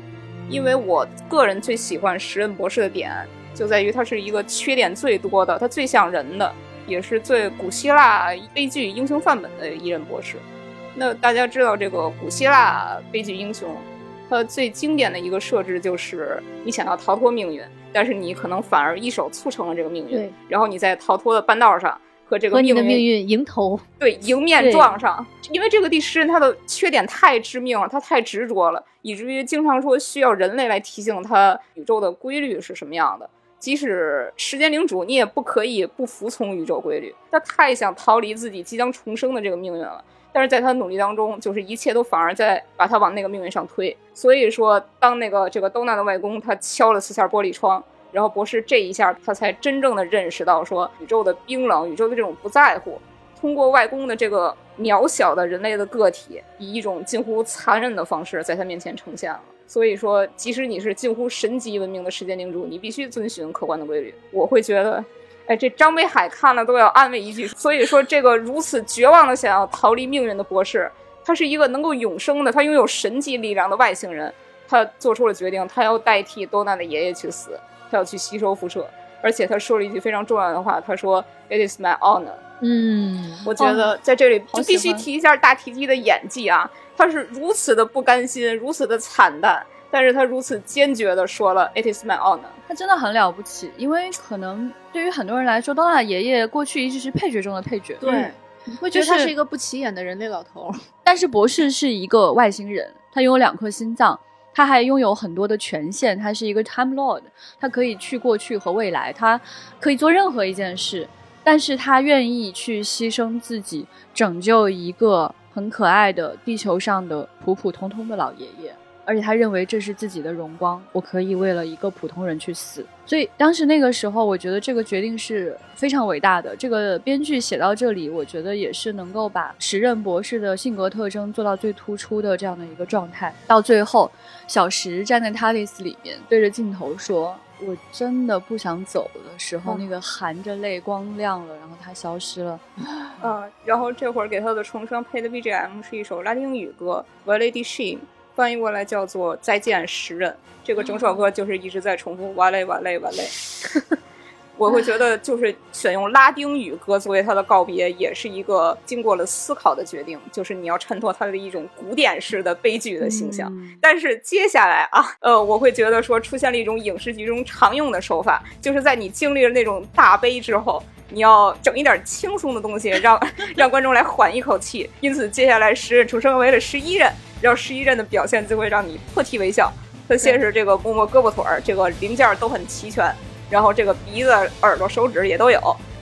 因为我个人最喜欢时任博士的点就在于它是一个缺点最多的，它最像人的，也是最古希腊悲剧英雄范本的一任博士。那大家知道这个古希腊悲剧英雄，它最经典的一个设置就是你想要逃脱命运。但是你可能反而一手促成了这个命运，然后你在逃脱的半道上和这个和你的命运迎头，对迎面撞上。因为这个第十人他的缺点太致命了，他太执着了，以至于经常说需要人类来提醒他宇宙的规律是什么样的。即使时间领主，你也不可以不服从宇宙规律。他太想逃离自己即将重生的这个命运了，但是在他的努力当中，就是一切都反而在把他往那个命运上推。所以说，当那个这个兜娜的外公他敲了四下玻璃窗，然后博士这一下他才真正的认识到说宇宙的冰冷，宇宙的这种不在乎。通过外公的这个渺小的人类的个体，以一种近乎残忍的方式在他面前呈现了。所以说，即使你是近乎神级文明的时间领主，你必须遵循客观的规律。我会觉得，哎，这张北海看了都要安慰一句。所以说，这个如此绝望的想要逃离命运的博士，他是一个能够永生的，他拥有神级力量的外星人。他做出了决定，他要代替多娜的爷爷去死，他要去吸收辐射。而且他说了一句非常重要的话，他说：“It is my honor。”嗯，我觉得在这里就必须提一下大提基的演技啊，他是如此的不甘心，如此的惨淡，但是他如此坚决的说了 “It is my honor”，他真的很了不起。因为可能对于很多人来说，多娜爷爷过去一直是配角中的配角，对，你会觉得他是一个不起眼的人类老头。但是博士是一个外星人，他拥有两颗心脏，他还拥有很多的权限，他是一个 Time Lord，他可以去过去和未来，他可以做任何一件事。但是他愿意去牺牲自己，拯救一个很可爱的地球上的普普通通的老爷爷，而且他认为这是自己的荣光，我可以为了一个普通人去死。所以当时那个时候，我觉得这个决定是非常伟大的。这个编剧写到这里，我觉得也是能够把时任博士的性格特征做到最突出的这样的一个状态。到最后，小石站在 TARDIS 里面，对着镜头说。我真的不想走的时候，那个含着泪光亮了，然后他消失了。啊，然后这会儿给他的重生配的 BGM 是一首拉丁语歌《v a l e d i s h i m 翻译过来叫做《再见时人》。这个整首歌就是一直在重复“瓦雷瓦雷瓦雷”。我会觉得，就是选用拉丁语歌作为他的告别，也是一个经过了思考的决定。就是你要衬托他的一种古典式的悲剧的形象。但是接下来啊，呃，我会觉得说出现了一种影视剧中常用的手法，就是在你经历了那种大悲之后，你要整一点轻松的东西，让让观众来缓一口气。因此，接下来十任重生为了十一任，然后十一任的表现就会让你破涕为笑。他先是这个摸摸胳膊腿儿，这个零件都很齐全。然后这个鼻子、耳朵、手指也都有，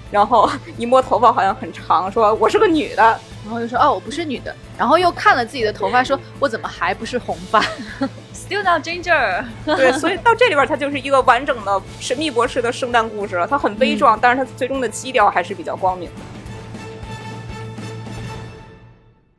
然后 一摸头发好像很长，说我是个女的，然后又说哦我不是女的，然后又看了自己的头发，说我怎么还不是红发？Still not ginger。对，所以到这里边它就是一个完整的神秘博士的圣诞故事了。它很悲壮，但是它最终的基调还是比较光明的。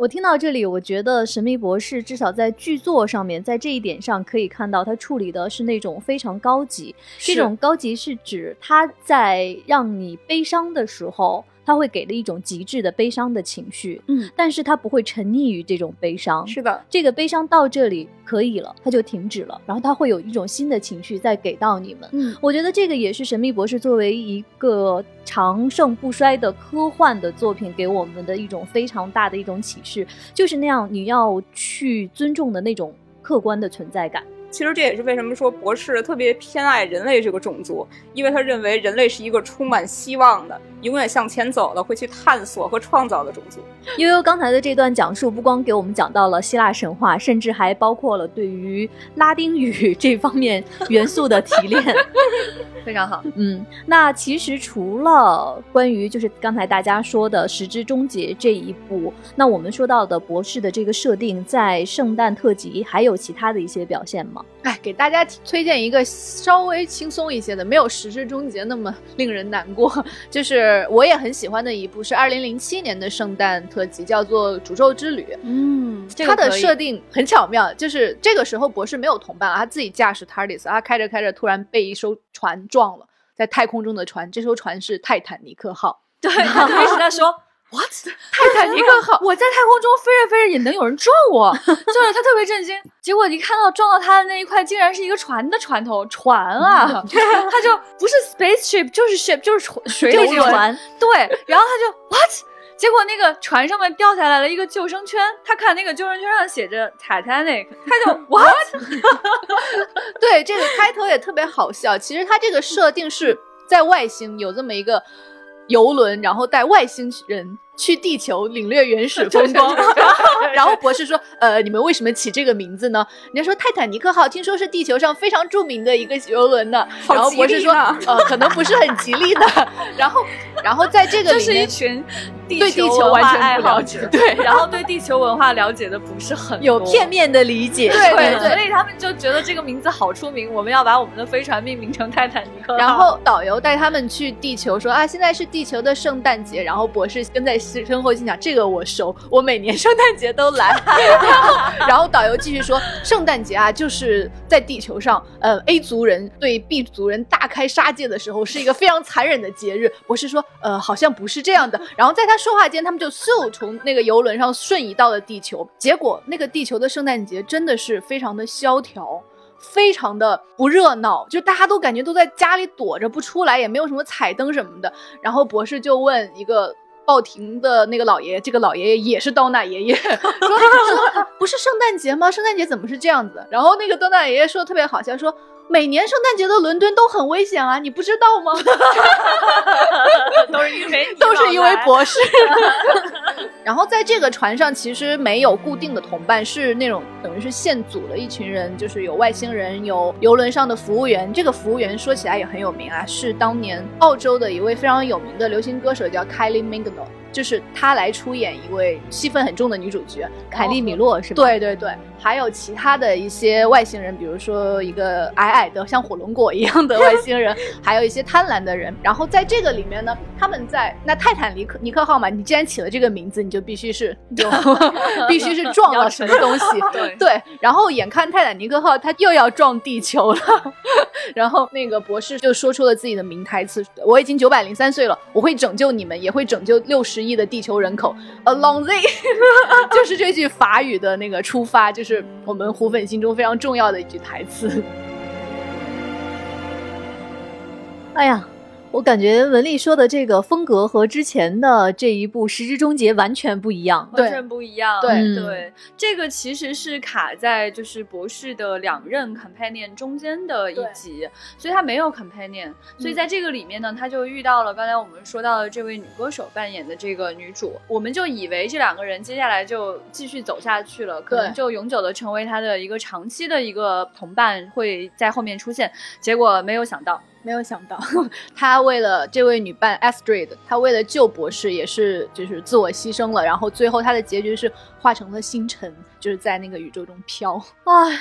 我听到这里，我觉得《神秘博士》至少在剧作上面，在这一点上可以看到，他处理的是那种非常高级。这种高级是指他在让你悲伤的时候。他会给了一种极致的悲伤的情绪，嗯，但是他不会沉溺于这种悲伤。是的，这个悲伤到这里可以了，他就停止了，然后他会有一种新的情绪再给到你们。嗯，我觉得这个也是《神秘博士》作为一个长盛不衰的科幻的作品给我们的一种非常大的一种启示，就是那样你要去尊重的那种客观的存在感。其实这也是为什么说博士特别偏爱人类这个种族，因为他认为人类是一个充满希望的、永远向前走的、会去探索和创造的种族。悠悠刚才的这段讲述，不光给我们讲到了希腊神话，甚至还包括了对于拉丁语这方面元素的提炼，非常好。嗯，那其实除了关于就是刚才大家说的《时之终结》这一部，那我们说到的博士的这个设定，在圣诞特辑还有其他的一些表现吗？哎，给大家推荐一个稍微轻松一些的，没有《时之终结》那么令人难过。就是我也很喜欢的一部，是二零零七年的圣诞特辑，叫做《诅咒之旅》。嗯，它的设定很巧妙，就是这个时候博士没有同伴，他自己驾驶 TARDIS，他开着开着，突然被一艘船撞了，在太空中的船，这艘船是泰坦尼克号。对，他开始他说。What？泰坦尼克号，我在太空中飞着飞着也能有人撞我，就是他特别震惊。结果一看到撞到他的那一块，竟然是一个船的船头，船啊，他就不是 spaceship，就是 ship，就是水里船。对，然后他就 What？结果那个船上面掉下来了一个救生圈，他看那个救生圈上写着 Titanic，他就 What？对，这个开头也特别好笑。其实他这个设定是在外星有这么一个游轮，然后带外星人。去地球领略原始风 光。然后博士说，呃，你们为什么起这个名字呢？人家说泰坦尼克号听说是地球上非常著名的一个游轮呢。然后博士说，呃，可能不是很吉利的。然后，然后在这个这是一里面。对地球文完全化不了解，对，然后对地球文化了解的不是很有片面的理解。对对对，所以他们就觉得这个名字好出名，我们要把我们的飞船命名成泰坦尼克号。然后导游带他们去地球，说啊，现在是地球的圣诞节。然后博士跟在身后心想，这个我熟，我每年 圣诞节都来。然后，然后导游继续说，圣诞节啊，就是在地球上，呃，A 族人对 B 族人大开杀戒的时候，是一个非常残忍的节日。博士说，呃，好像不是这样的。然后在他说话间，他们就嗖从那个游轮上瞬移到了地球。结果那个地球的圣诞节真的是非常的萧条。非常的不热闹，就大家都感觉都在家里躲着不出来，也没有什么彩灯什么的。然后博士就问一个报亭的那个老爷爷，这个老爷爷也是刀奶爷爷，说说不是圣诞节吗？圣诞节怎么是这样子？然后那个刀奶爷爷说的特别好笑，说每年圣诞节的伦敦都很危险啊，你不知道吗？都是因为 都是因为博士。然后在这个船上，其实没有固定的同伴，是那种等于是现组的一群人，就是有外星人，有游轮上的服务员。这个服务员说起来也很有名啊，是当年澳洲的一位非常有名的流行歌手，叫 Kylie Minogue，就是她来出演一位戏份很重的女主角。凯利米洛是吧？对对对，还有其他的一些外星人，比如说一个矮矮的像火龙果一样的外星人，还有一些贪婪的人。然后在这个里面呢，他们在那泰坦尼克尼克号嘛，你既然起了这个名字，你就必须是 有 必须是撞了什么东西。对对，然后眼看泰坦尼克号它又要撞地球了，然后那个博士就说出了自己的名台词：“我已经九百零三岁了，我会拯救你们，也会拯救六十亿的地球人口。”Along the，就是这句法语的那个出发，就是是我们虎粉心中非常重要的一句台词。哎呀，我感觉文丽说的这个风格和之前的这一部《时之终结》完全不一样。完全不一样。对嗯对，这个其实是卡在就是博士的两任 companion 中间的一集，所以他没有 companion，所以在这个里面呢，他就遇到了刚才我们说到的这位女歌手扮演的这个女主，我们就以为这两个人接下来就继续走下去了，可能就永久的成为他的一个长期的一个同伴，会在后面出现，结果没有想到。没有想到，他为了这位女伴 Astrid，他为了救博士，也是就是自我牺牲了。然后最后他的结局是化成了星辰，就是在那个宇宙中飘。哎，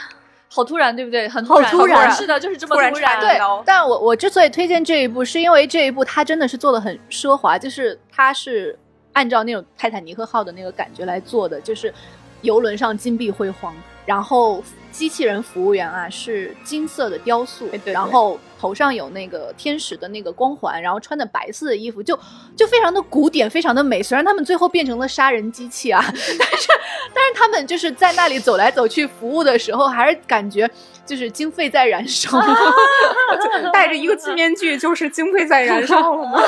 好突然，对不对？很好突然是的，就是这么突然突然。对，但我我之所以推荐这一部，是因为这一部它真的是做的很奢华，就是它是按照那种泰坦尼克号的那个感觉来做的，就是游轮上金碧辉煌，然后机器人服务员啊是金色的雕塑，对对然后头上有那个天使的那个光环，然后穿的白色的衣服，就就非常的古典，非常的美。虽然他们最后变成了杀人机器啊，但是但是他们就是在那里走来走去服务的时候，还是感觉就是经费在燃烧。戴着一个金面具，就是经费在燃烧了吗？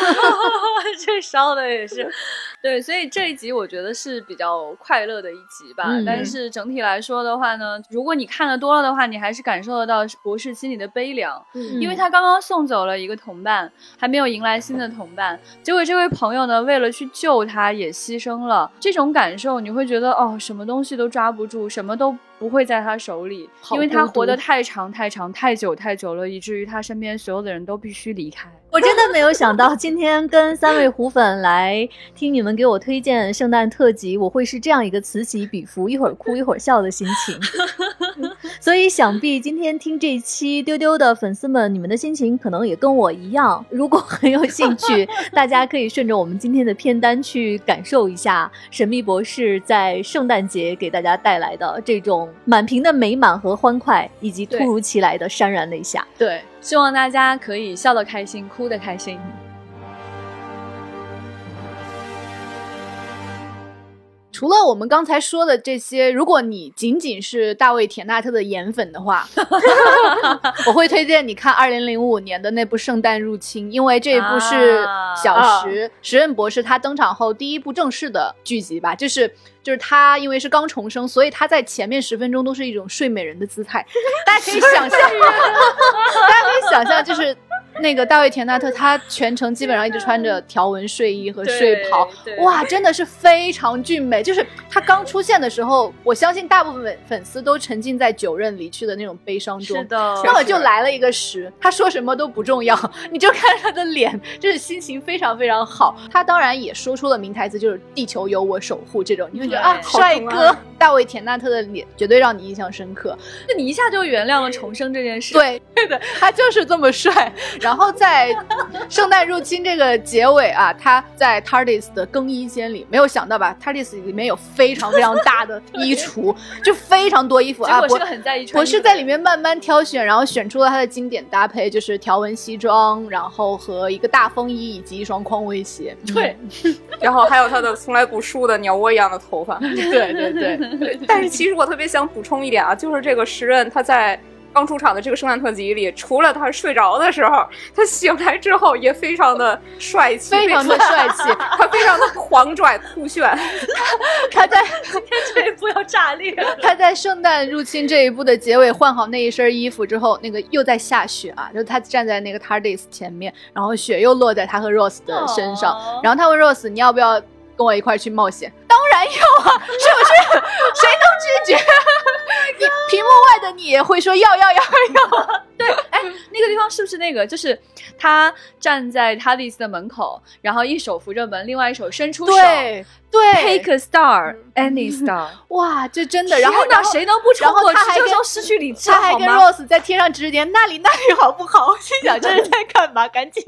这烧的也是，对，所以这一集我觉得是比较快乐的一集吧。嗯但是整体来说的话呢，如果你看的多了的话，你还是感受得到博士心里的悲凉，嗯因为他刚刚送走了一个同伴，还没有迎来新的同伴，结果这位朋友呢，为了去救他也牺牲了。这种感受你会觉得哦，什么东西都抓不住，什么都。不会在他手里，好因为他活得太长太长太久太久了，以至于他身边所有的人都必须离开。我真的没有想到今天跟三位虎粉来听你们给我推荐圣诞特辑，我会是这样一个此起彼伏，一会儿哭一会儿笑的心情。所以想必今天听这期丢丢的粉丝们，你们的心情可能也跟我一样。如果很有兴趣，大家可以顺着我们今天的片单去感受一下神秘博士在圣诞节给大家带来的这种满屏的美满和欢快，以及突如其来的潸然泪下。对，希望大家可以笑得开心，哭得开心。除了我们刚才说的这些，如果你仅仅是大卫·田纳特的颜粉的话，我会推荐你看二零零五年的那部《圣诞入侵》，因为这一部是小石、石任博士他登场后第一部正式的剧集吧，就是就是他因为是刚重生，所以他在前面十分钟都是一种睡美人的姿态，大家可以想象，大家可以想象就是。那个大卫田纳特，他全程基本上一直穿着条纹睡衣和睡袍，哇，真的是非常俊美。就是他刚出现的时候，我相信大部分粉丝都沉浸在九任离去的那种悲伤中。是的，那么就来了一个十，他说什么都不重要，你就看他的脸，就是心情非常非常好。他当然也说出了名台词，就是“地球由我守护”这种，你会觉得啊，帅哥啊大卫田纳特的脸绝对让你印象深刻。那你一下就原谅了重生这件事。，对，对的，他就是这么帅。然后在《圣诞入侵》这个结尾啊，他在 TARDIS 的更衣间里，没有想到吧？TARDIS 里面有非常非常大的衣橱，就非常多衣服啊。博结果是个很在意穿博衣服的人士在里面慢慢挑选，然后选出了他的经典搭配，就是条纹西装，然后和一个大风衣以及一双匡威鞋。对，然后还有他的从来不梳的鸟窝一样的头发。对对对，但是其实我特别想补充一点啊，就是这个时任他在刚出场的这个圣诞特辑里，除了他睡着的时候，他醒来之后也非常的帅气，非常的帅气。他非常的狂拽酷炫。他在 这一步要炸裂了。他在《圣诞入侵》这一部的结尾换好那一身衣服之后，那个又在下雪啊，就是他站在那个 TARDIS 前面，然后雪又落在他和 Rose 的身上，哦然后他问 Rose 你要不要跟我一块去冒险？当然要啊，是不是？谁能拒绝？你屏幕外的你也会说要要要要。对，哎那个地方是不是那个？就是他站在他的意思的门口，然后一手扶着门，另外一手伸出手对对，，Take a star, any star。哇，这真的。然后天哪然后谁能不冲过去？他还跟这时候失去理智他还跟？Rose 在天上指指点，那里那里好不好？我心想这是在干嘛？赶紧。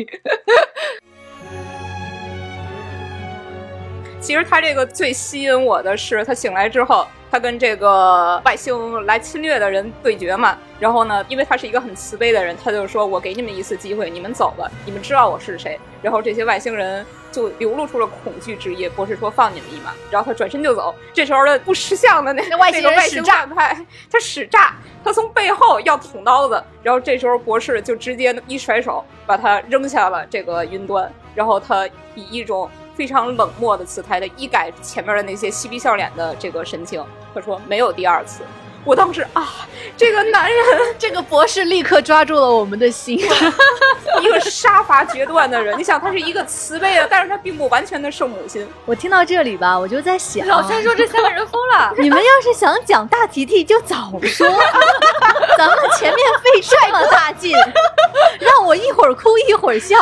其实他这个最吸引我的是，他醒来之后，他跟这个外星来侵略的人对决嘛。然后呢，因为他是一个很慈悲的人，他就说：“我给你们一次机会，你们走吧，你们知道我是谁。”然后这些外星人就流露出了恐惧之意。博士说：“放你们一马。”然后他转身就走。这时候的不识相的那那外星人使诈他使诈，他从背后要捅刀子。然后这时候博士就直接一甩手把他扔下了这个云端。然后他以一种非常冷漠的姿态的一改前面的那些嬉皮笑脸的这个神情，他说没有第二次。我当时啊，这个男人，这个博士立刻抓住了我们的心。一个杀伐决断的人。你想，他是一个慈悲的，但是他并不完全的圣母心。我听到这里吧，我就在想，老三说这三个人疯了。你们要是想讲大提提，就早说，咱们前面费这么大劲，让我一会儿哭一会儿笑，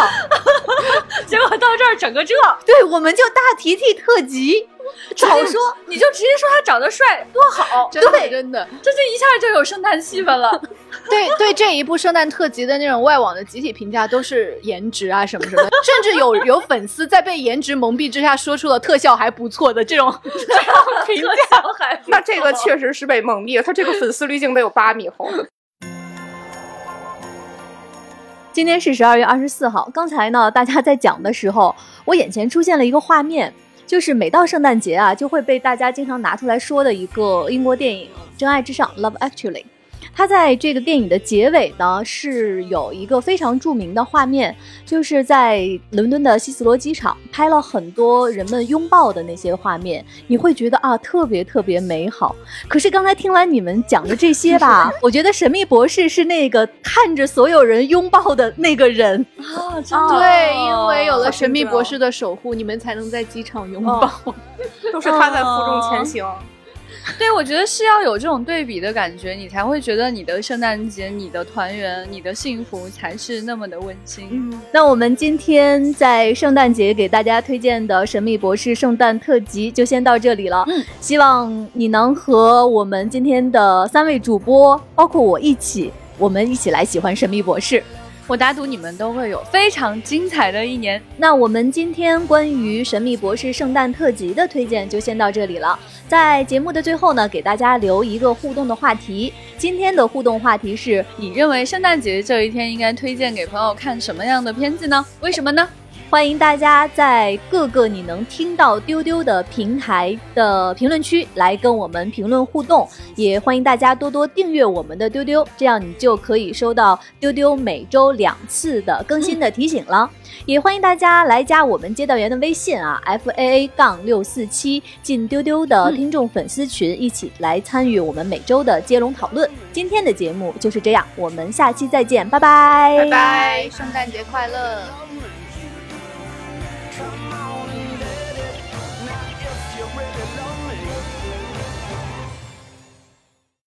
结果到这儿整个这，对，我们就大提提特辑，早说。你就直接说他长得帅多好，真的对真的，这就一下就有圣诞气氛了。对对，这一部圣诞特辑的那种外网的集体评价都是颜值啊什么什么，甚至有有粉丝在被颜值蒙蔽之下说出了特效还不错的这种这种评价。还那这个确实是被蒙蔽了，他这个粉丝滤镜得有八米厚。今天是十二月二十四号，刚才呢，大家在讲的时候，我眼前出现了一个画面，就是每到圣诞节啊，就会被大家经常拿出来说的一个英国电影《真爱至上》（Love Actually）。它在这个电影的结尾呢，是有一个非常著名的画面，就是在伦敦的希斯罗机场拍了很多人们拥抱的那些画面，你会觉得啊，特别特别美好。可是刚才听完你们讲的这些吧，我觉得神秘博士是那个看着所有人拥抱的那个人。啊，真的对，因为有了神秘博士的守护，你们才能在机场拥抱。都是他在负重前行。对，我觉得是要有这种对比的感觉，你才会觉得你的圣诞节、你的团圆、你的幸福才是那么的温馨。嗯，那我们今天在圣诞节给大家推荐的《神秘博士圣诞特辑》就先到这里了。嗯，希望你能和我们今天的三位主播，包括我一起，我们一起来喜欢神秘博士。我打赌你们都会有非常精彩的一年。那我们今天关于《神秘博士圣诞特辑》的推荐就先到这里了。在节目的最后呢，给大家留一个互动的话题。今天的互动话题是：你认为圣诞节这一天应该推荐给朋友看什么样的片子呢？为什么呢？欢迎大家在各个你能听到丢丢的平台的评论区来跟我们评论互动，也欢迎大家多多订阅我们的丢丢，这样你就可以收到丢丢每周两次的更新的提醒了。也欢迎大家来加我们接待员的微信啊，f a a 杠六四七，进丢丢的听众粉丝群，一起来参与我们每周的接龙讨论。今天的节目就是这样，我们下期再见，拜拜，拜拜。圣诞节快乐！Come